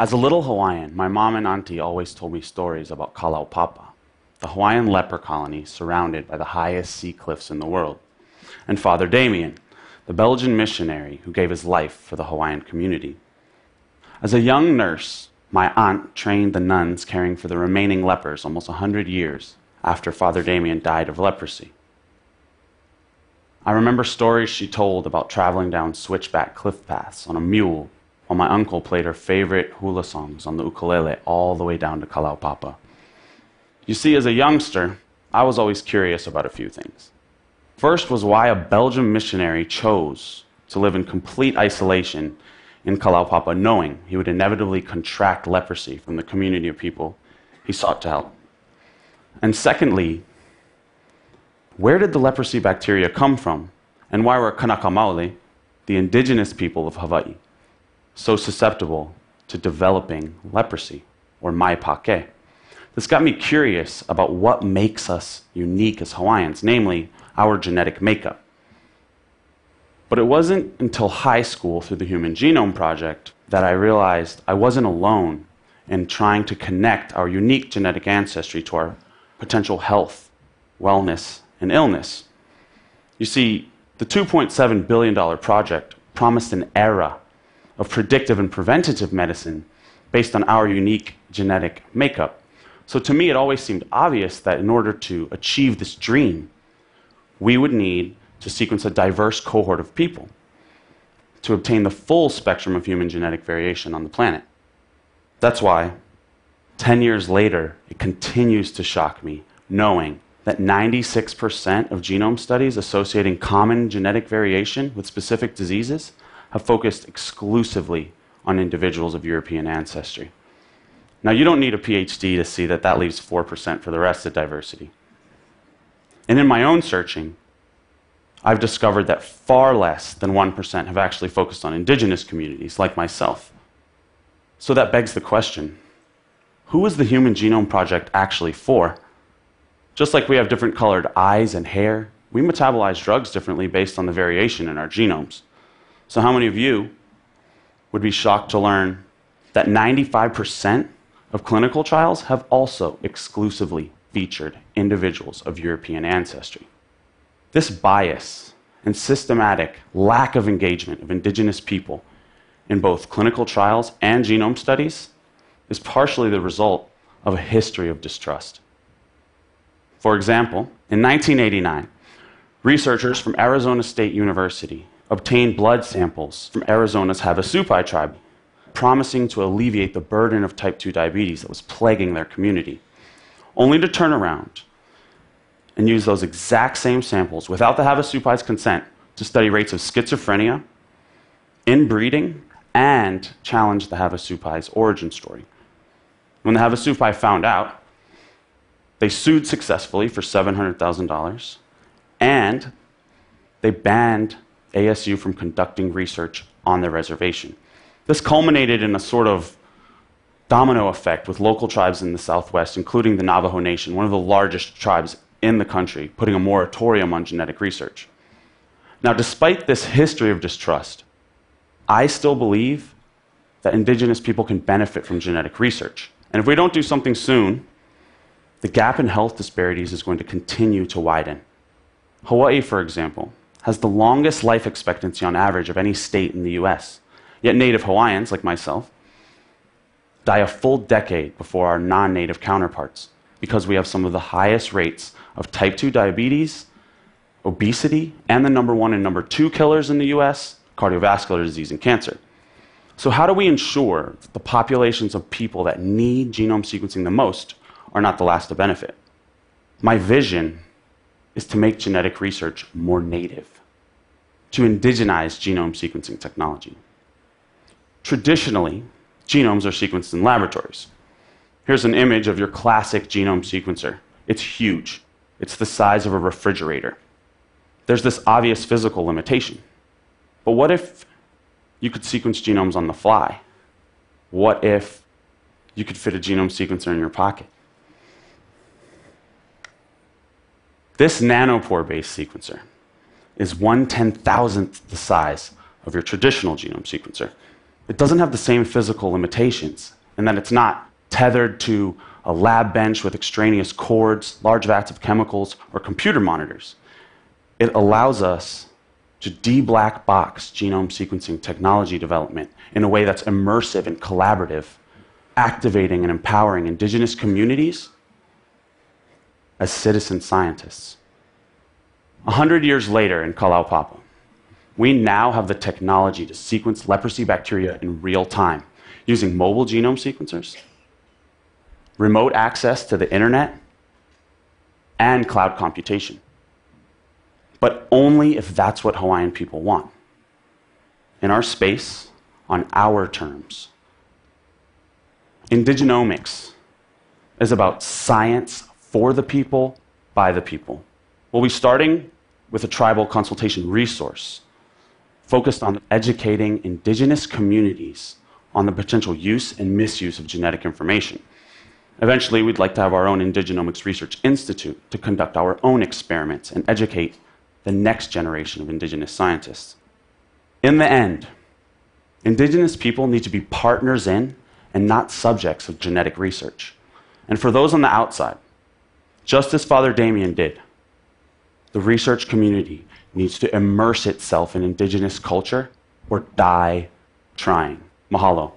As a little Hawaiian, my mom and auntie always told me stories about Kalaupapa, the Hawaiian leper colony surrounded by the highest sea cliffs in the world, and Father Damien, the Belgian missionary who gave his life for the Hawaiian community. As a young nurse, my aunt trained the nuns caring for the remaining lepers almost a 100 years after Father Damien died of leprosy. I remember stories she told about traveling down switchback cliff paths on a mule while my uncle played her favorite hula songs on the ukulele all the way down to Kalaupapa. You see, as a youngster, I was always curious about a few things. First was why a Belgian missionary chose to live in complete isolation in Kalaupapa, knowing he would inevitably contract leprosy from the community of people he sought to help. And secondly, where did the leprosy bacteria come from? And why were Kanaka Maoli, the indigenous people of Hawaii, so susceptible to developing leprosy, or mai pake? This got me curious about what makes us unique as Hawaiians, namely our genetic makeup. But it wasn't until high school through the Human Genome Project that I realized I wasn't alone in trying to connect our unique genetic ancestry to our potential health, wellness, and illness. You see, the $2.7 billion project promised an era of predictive and preventative medicine based on our unique genetic makeup. So to me, it always seemed obvious that in order to achieve this dream, we would need to sequence a diverse cohort of people to obtain the full spectrum of human genetic variation on the planet. That's why, 10 years later, it continues to shock me knowing that 96% of genome studies associating common genetic variation with specific diseases have focused exclusively on individuals of European ancestry. Now, you don't need a PhD to see that that leaves 4% for the rest of diversity. And in my own searching, I've discovered that far less than 1% have actually focused on indigenous communities like myself. So that begs the question who is the Human Genome Project actually for? Just like we have different colored eyes and hair, we metabolize drugs differently based on the variation in our genomes. So, how many of you would be shocked to learn that 95% of clinical trials have also exclusively featured individuals of European ancestry? This bias and systematic lack of engagement of indigenous people in both clinical trials and genome studies is partially the result of a history of distrust. For example, in 1989, researchers from Arizona State University obtained blood samples from Arizona's Havasupai tribe, promising to alleviate the burden of type 2 diabetes that was plaguing their community, only to turn around and use those exact same samples without the Havasupai's consent to study rates of schizophrenia, inbreeding, and challenge the Havasupai's origin story. When the Havasupai found out, they sued successfully for $700,000 and they banned ASU from conducting research on their reservation. This culminated in a sort of domino effect with local tribes in the Southwest, including the Navajo Nation, one of the largest tribes in the country, putting a moratorium on genetic research. Now, despite this history of distrust, I still believe that indigenous people can benefit from genetic research. And if we don't do something soon, the gap in health disparities is going to continue to widen. Hawaii, for example, has the longest life expectancy on average of any state in the US. Yet native Hawaiians, like myself, die a full decade before our non native counterparts because we have some of the highest rates of type 2 diabetes, obesity, and the number one and number two killers in the US cardiovascular disease and cancer. So, how do we ensure that the populations of people that need genome sequencing the most are not the last to benefit? My vision is to make genetic research more native, to indigenize genome sequencing technology. Traditionally, genomes are sequenced in laboratories. Here's an image of your classic genome sequencer. It's huge. It's the size of a refrigerator. There's this obvious physical limitation. But what if you could sequence genomes on the fly? What if you could fit a genome sequencer in your pocket? This nanopore based sequencer is one ten thousandth the size of your traditional genome sequencer. it doesn't have the same physical limitations, and that it's not tethered to a lab bench with extraneous cords, large vats of chemicals, or computer monitors. It allows us to de black box genome sequencing technology development in a way that's immersive and collaborative, activating and empowering indigenous communities as citizen scientists. A hundred years later in Kalaupapa, we now have the technology to sequence leprosy bacteria in real time using mobile genome sequencers, remote access to the internet, and cloud computation. But only if that's what Hawaiian people want. In our space, on our terms. Indigenomics is about science for the people, by the people. We'll be starting with a tribal consultation resource focused on educating indigenous communities on the potential use and misuse of genetic information. Eventually, we'd like to have our own Indigenomics Research Institute to conduct our own experiments and educate the next generation of indigenous scientists. In the end, indigenous people need to be partners in and not subjects of genetic research. And for those on the outside, just as Father Damien did, the research community needs to immerse itself in indigenous culture or die trying. Mahalo.